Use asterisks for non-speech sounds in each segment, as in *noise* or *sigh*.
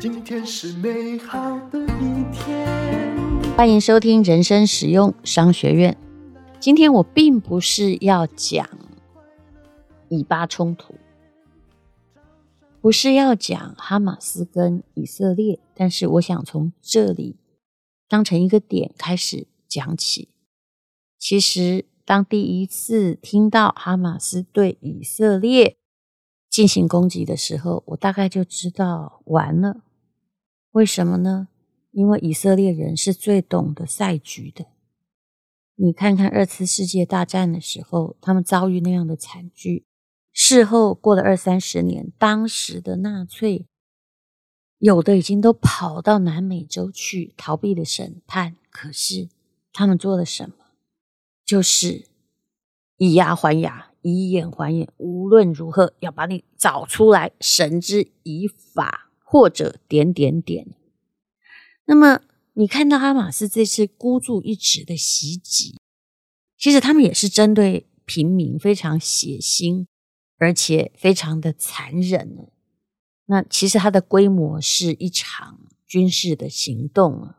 今天是美好的一天。欢迎收听人生实用商学院。今天我并不是要讲以巴冲突，不是要讲哈马斯跟以色列，但是我想从这里当成一个点开始讲起。其实，当第一次听到哈马斯对以色列进行攻击的时候，我大概就知道完了。为什么呢？因为以色列人是最懂得赛局的。你看看二次世界大战的时候，他们遭遇那样的惨剧，事后过了二三十年，当时的纳粹有的已经都跑到南美洲去逃避了审判，可是他们做了什么？就是以牙还牙，以眼还眼，无论如何要把你找出来，绳之以法。或者点点点。那么你看到哈马斯这次孤注一掷的袭击，其实他们也是针对平民，非常血腥，而且非常的残忍。那其实它的规模是一场军事的行动啊。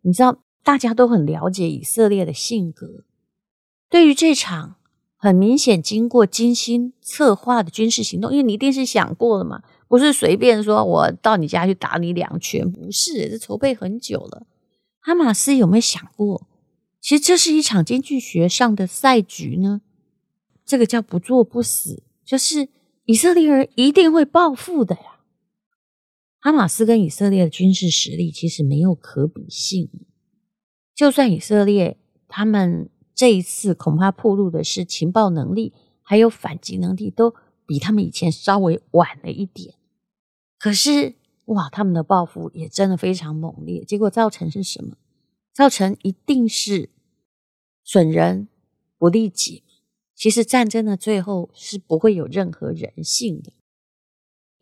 你知道，大家都很了解以色列的性格，对于这场很明显经过精心策划的军事行动，因为你一定是想过了嘛。不是随便说，我到你家去打你两拳，不是，这筹备很久了。哈马斯有没有想过，其实这是一场经济学上的赛局呢？这个叫不作不死，就是以色列人一定会报复的呀。哈马斯跟以色列的军事实力其实没有可比性，就算以色列他们这一次恐怕暴露的是情报能力，还有反击能力，都比他们以前稍微晚了一点。可是，哇，他们的报复也真的非常猛烈，结果造成是什么？造成一定是损人不利己。其实战争的最后是不会有任何人性的，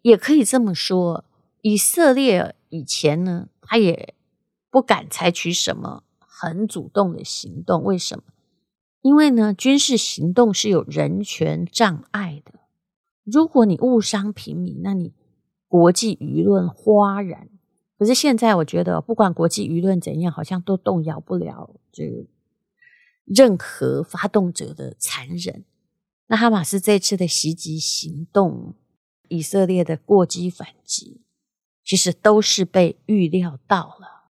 也可以这么说，以色列以前呢，他也不敢采取什么很主动的行动。为什么？因为呢，军事行动是有人权障碍的。如果你误伤平民，那你国际舆论哗然，可是现在我觉得，不管国际舆论怎样，好像都动摇不了这个任何发动者的残忍。那哈马斯这次的袭击行动，以色列的过激反击，其实都是被预料到了。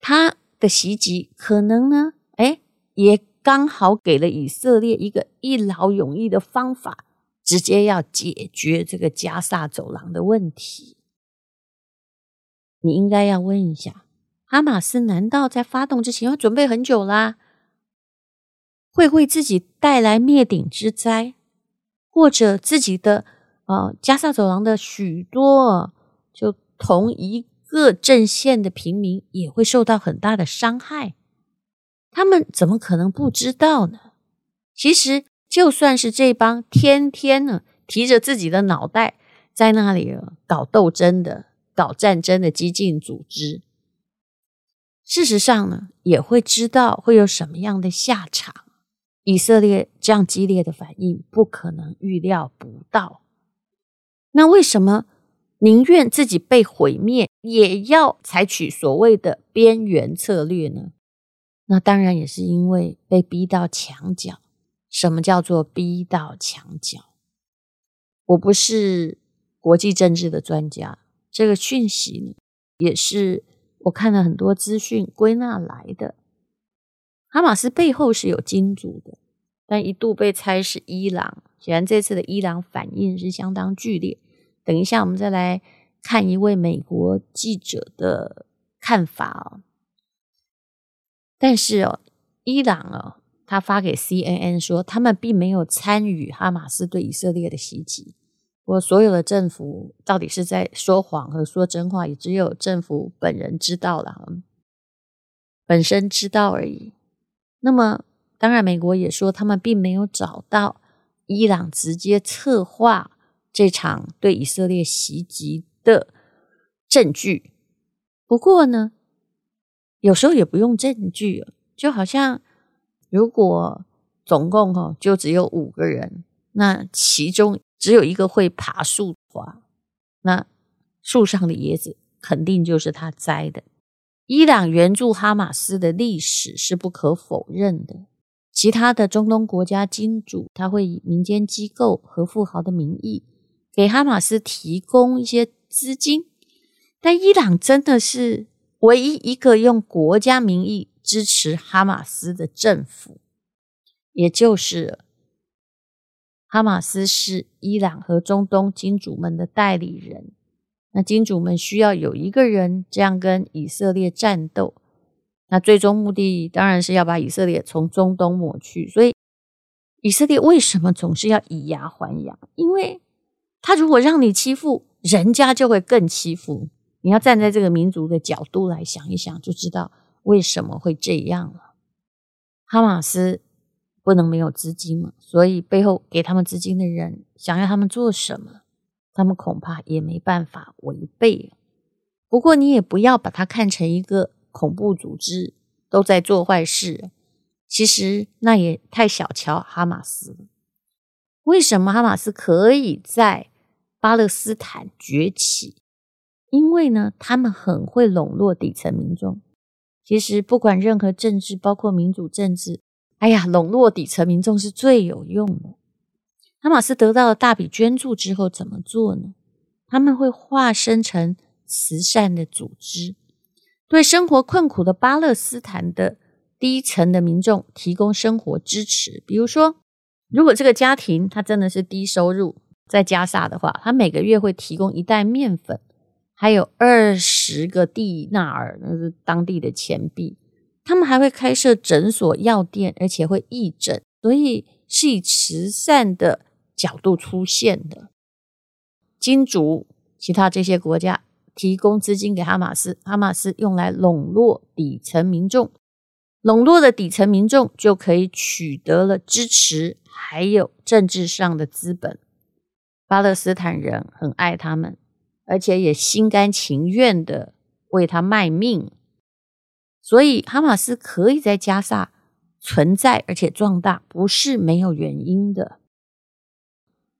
他的袭击可能呢，哎，也刚好给了以色列一个一劳永逸的方法。直接要解决这个加萨走廊的问题，你应该要问一下，哈马斯难道在发动之前要准备很久啦？会为自己带来灭顶之灾，或者自己的呃加萨走廊的许多就同一各阵线的平民也会受到很大的伤害？他们怎么可能不知道呢？其实。就算是这帮天天呢提着自己的脑袋在那里搞斗争的、搞战争的激进组织，事实上呢也会知道会有什么样的下场。以色列这样激烈的反应不可能预料不到。那为什么宁愿自己被毁灭，也要采取所谓的边缘策略呢？那当然也是因为被逼到墙角。什么叫做逼到墙角？我不是国际政治的专家，这个讯息呢，也是我看了很多资讯归纳来的。哈马斯背后是有金主的，但一度被猜是伊朗。显然这次的伊朗反应是相当剧烈。等一下我们再来看一位美国记者的看法哦。但是哦，伊朗哦。他发给 CNN 说，他们并没有参与哈马斯对以色列的袭击。我所有的政府到底是在说谎和说真话，也只有政府本人知道了，本身知道而已。那么，当然，美国也说他们并没有找到伊朗直接策划这场对以色列袭击的证据。不过呢，有时候也不用证据，就好像。如果总共哈就只有五个人，那其中只有一个会爬树的话，那树上的椰子肯定就是他摘的。伊朗援助哈马斯的历史是不可否认的。其他的中东国家金主，他会以民间机构和富豪的名义给哈马斯提供一些资金，但伊朗真的是唯一一个用国家名义支持哈马斯的政府，也就是哈马斯是伊朗和中东金主们的代理人。那金主们需要有一个人这样跟以色列战斗。那最终目的当然是要把以色列从中东抹去，所以以色列为什么总是要以牙还牙？因为他如果让你欺负，人家就会更欺负。你要站在这个民族的角度来想一想，就知道为什么会这样了。哈马斯不能没有资金嘛，所以背后给他们资金的人想要他们做什么，他们恐怕也没办法违背。不过你也不要把它看成一个。恐怖组织都在做坏事，其实那也太小瞧哈马斯了。为什么哈马斯可以在巴勒斯坦崛起？因为呢，他们很会笼络底层民众。其实不管任何政治，包括民主政治，哎呀，笼络底层民众是最有用的。哈马斯得到了大笔捐助之后，怎么做呢？他们会化身成慈善的组织。对生活困苦的巴勒斯坦的低层的民众提供生活支持，比如说，如果这个家庭他真的是低收入，在加萨的话，他每个月会提供一袋面粉，还有二十个蒂纳尔，那是当地的钱币。他们还会开设诊所、药店，而且会义诊，所以是以慈善的角度出现的。金主，其他这些国家。提供资金给哈马斯，哈马斯用来笼络底层民众，笼络的底层民众就可以取得了支持，还有政治上的资本。巴勒斯坦人很爱他们，而且也心甘情愿的为他卖命，所以哈马斯可以在加萨存在而且壮大，不是没有原因的。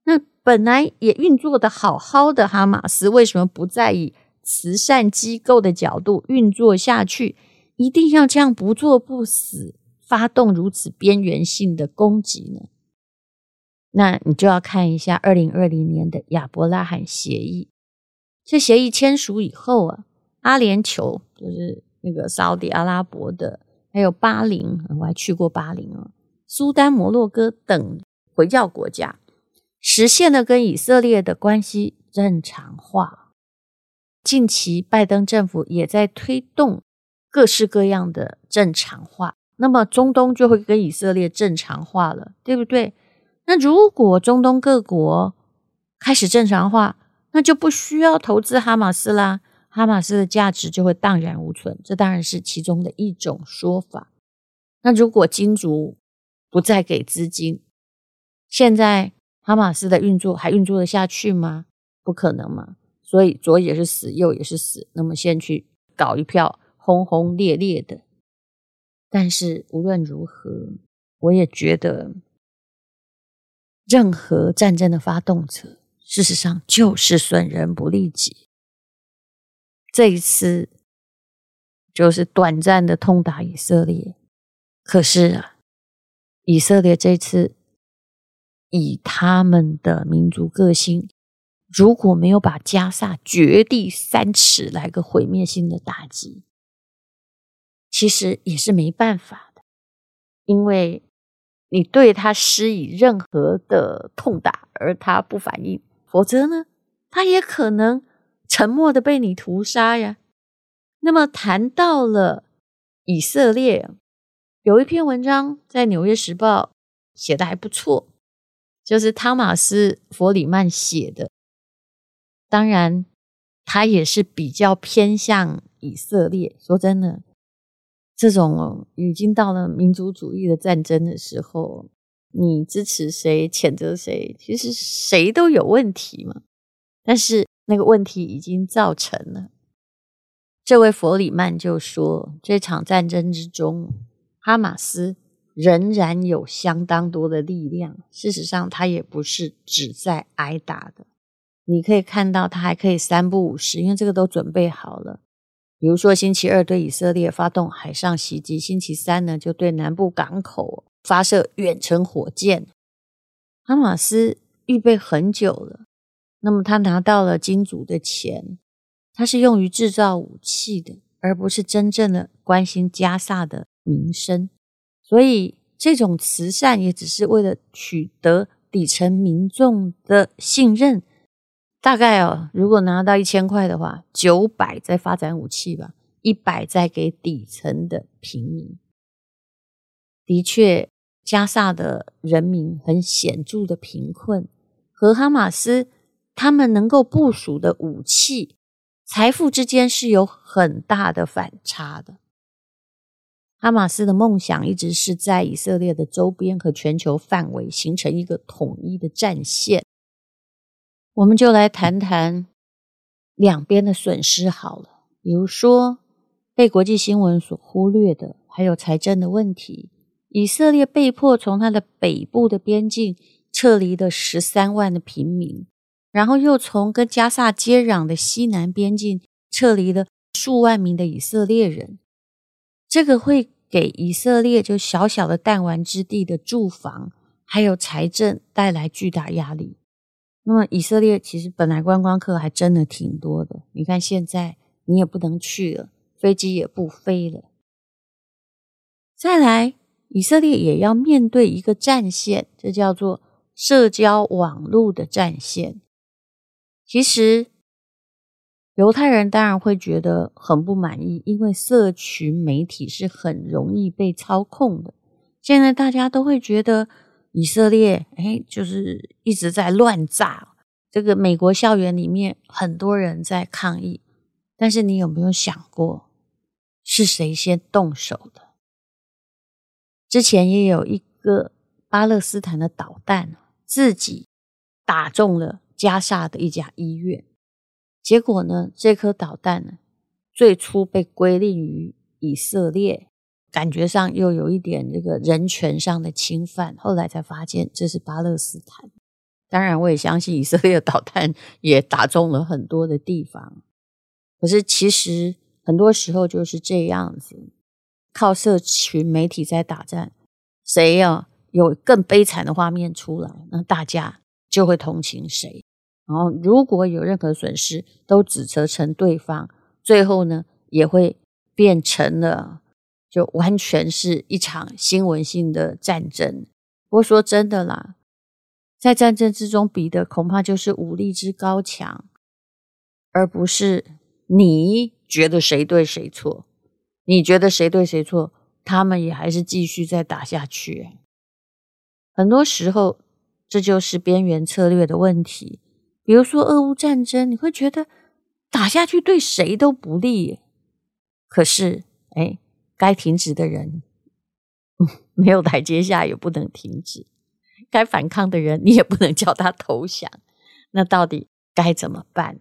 那本来也运作的好好的哈马斯，为什么不在意？慈善机构的角度运作下去，一定要这样不作不死，发动如此边缘性的攻击呢？那你就要看一下二零二零年的亚伯拉罕协议。这协议签署以后啊，阿联酋就是那个沙乌地阿拉伯的，还有巴林，我还去过巴林啊，苏丹、摩洛哥等回教国家，实现了跟以色列的关系正常化。近期，拜登政府也在推动各式各样的正常化，那么中东就会跟以色列正常化了，对不对？那如果中东各国开始正常化，那就不需要投资哈马斯啦，哈马斯的价值就会荡然无存，这当然是其中的一种说法。那如果金主不再给资金，现在哈马斯的运作还运作得下去吗？不可能嘛。所以左也是死，右也是死。那么先去搞一票轰轰烈烈的。但是无论如何，我也觉得，任何战争的发动者，事实上就是损人不利己。这一次就是短暂的痛打以色列，可是啊，以色列这次以他们的民族个性。如果没有把加萨掘地三尺来个毁灭性的打击，其实也是没办法的，因为你对他施以任何的痛打，而他不反应，否则呢，他也可能沉默的被你屠杀呀。那么谈到了以色列，有一篇文章在《纽约时报》写的还不错，就是汤马斯·弗里曼写的。当然，他也是比较偏向以色列。说真的，这种已经到了民族主义的战争的时候，你支持谁，谴责谁，其实谁都有问题嘛。但是那个问题已经造成了。这位弗里曼就说，这场战争之中，哈马斯仍然有相当多的力量。事实上，他也不是只在挨打的。你可以看到，他还可以三不五时，因为这个都准备好了。比如说，星期二对以色列发动海上袭击，星期三呢就对南部港口发射远程火箭。哈马斯预备很久了，那么他拿到了金主的钱，他是用于制造武器的，而不是真正的关心加萨的民生。所以，这种慈善也只是为了取得底层民众的信任。大概哦，如果拿到一千块的话，九百在发展武器吧，一百再给底层的平民。的确，加萨的人民很显著的贫困，和哈马斯他们能够部署的武器、财富之间是有很大的反差的。哈马斯的梦想一直是在以色列的周边和全球范围形成一个统一的战线。我们就来谈谈两边的损失好了。比如说，被国际新闻所忽略的，还有财政的问题。以色列被迫从它的北部的边境撤离了十三万的平民，然后又从跟加萨接壤的西南边境撤离了数万名的以色列人。这个会给以色列就小小的弹丸之地的住房还有财政带来巨大压力。那么以色列其实本来观光客还真的挺多的，你看现在你也不能去了，飞机也不飞了。再来，以色列也要面对一个战线，这叫做社交网络的战线。其实。犹太人当然会觉得很不满意，因为社群媒体是很容易被操控的。现在大家都会觉得以色列，哎，就是一直在乱炸。这个美国校园里面很多人在抗议，但是你有没有想过，是谁先动手的？之前也有一个巴勒斯坦的导弹自己打中了加沙的一家医院。结果呢，这颗导弹呢，最初被归类于以色列，感觉上又有一点这个人权上的侵犯。后来才发现这是巴勒斯坦。当然，我也相信以色列导弹也打中了很多的地方。可是其实很多时候就是这样子，靠社群媒体在打战，谁要有更悲惨的画面出来，那大家就会同情谁。然后，如果有任何损失，都指责成对方，最后呢，也会变成了就完全是一场新闻性的战争。不过说真的啦，在战争之中比的恐怕就是武力之高强，而不是你觉得谁对谁错。你觉得谁对谁错，他们也还是继续再打下去。很多时候，这就是边缘策略的问题。比如说俄乌战争，你会觉得打下去对谁都不利，可是，哎，该停止的人，没有台阶下也不能停止；该反抗的人，你也不能叫他投降。那到底该怎么办？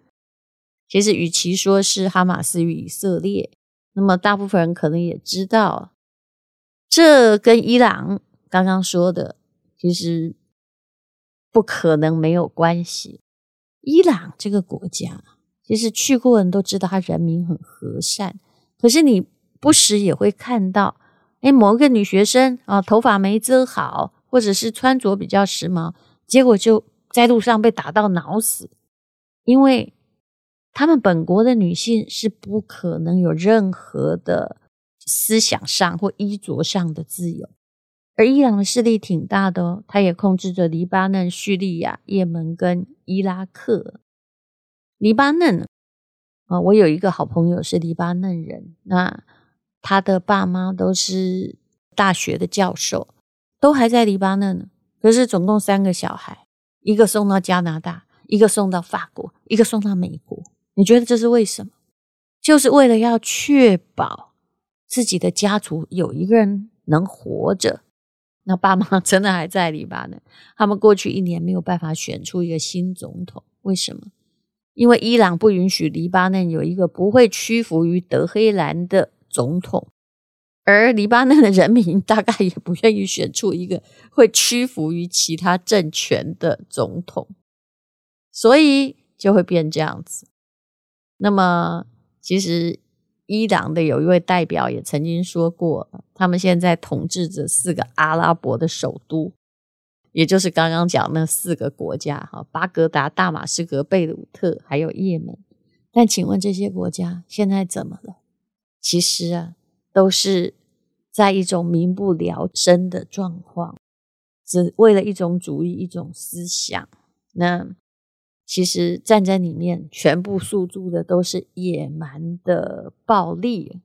其实，与其说是哈马斯与以色列，那么大部分人可能也知道，这跟伊朗刚刚说的，其实不可能没有关系。伊朗这个国家，其实去过人都知道，他人民很和善。可是你不时也会看到，哎，某个女学生啊，头发没遮好，或者是穿着比较时髦，结果就在路上被打到脑死。因为他们本国的女性是不可能有任何的思想上或衣着上的自由。而伊朗的势力挺大的哦，他也控制着黎巴嫩、叙利亚、也门跟伊拉克。黎巴嫩啊，我有一个好朋友是黎巴嫩人，那他的爸妈都是大学的教授，都还在黎巴嫩呢。可是总共三个小孩，一个送到加拿大，一个送到法国，一个送到美国。你觉得这是为什么？就是为了要确保自己的家族有一个人能活着。那爸妈 *laughs* 真的还在黎巴嫩，他们过去一年没有办法选出一个新总统，为什么？因为伊朗不允许黎巴嫩有一个不会屈服于德黑兰的总统。而黎巴嫩的人民 *laughs* 大概也不愿意选出一个会屈服于其他政权的总统，所以就会变这样子。那么，其实伊朗的有一位代表也曾经说过，他们现在统治着四个阿拉伯的首都，也就是刚刚讲那四个国家哈，巴格达、大马士革、贝鲁特，还有也门。但请问这些国家现在怎么了？其实啊，都是在一种民不聊生的状况，只为了一种主义、一种思想。那其实站在里面全部诉诸的都是野蛮的暴力。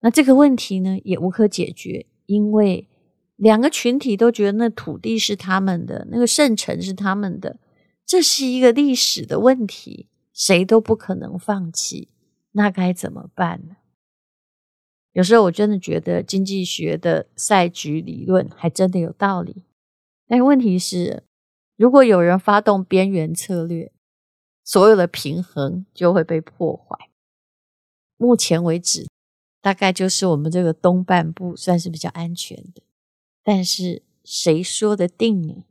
那这个问题呢，也无可解决，因为两个群体都觉得那土地是他们的，那个圣城是他们的，这是一个历史的问题，谁都不可能放弃。那该怎么办呢？有时候我真的觉得经济学的赛局理论还真的有道理，但问题是，如果有人发动边缘策略，所有的平衡就会被破坏。目前为止，大概就是我们这个东半部算是比较安全的，但是谁说的定呢？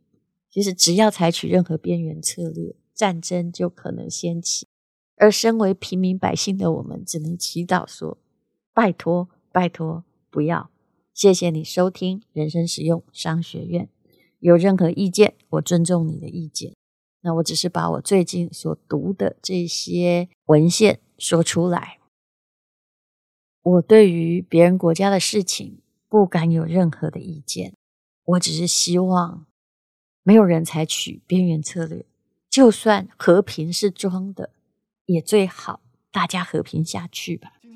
其实只要采取任何边缘策略，战争就可能掀起。而身为平民百姓的我们，只能祈祷说：拜托。拜托，不要！谢谢你收听人生实用商学院。有任何意见，我尊重你的意见。那我只是把我最近所读的这些文献说出来。我对于别人国家的事情不敢有任何的意见。我只是希望没有人采取边缘策略，就算和平是装的，也最好大家和平下去吧。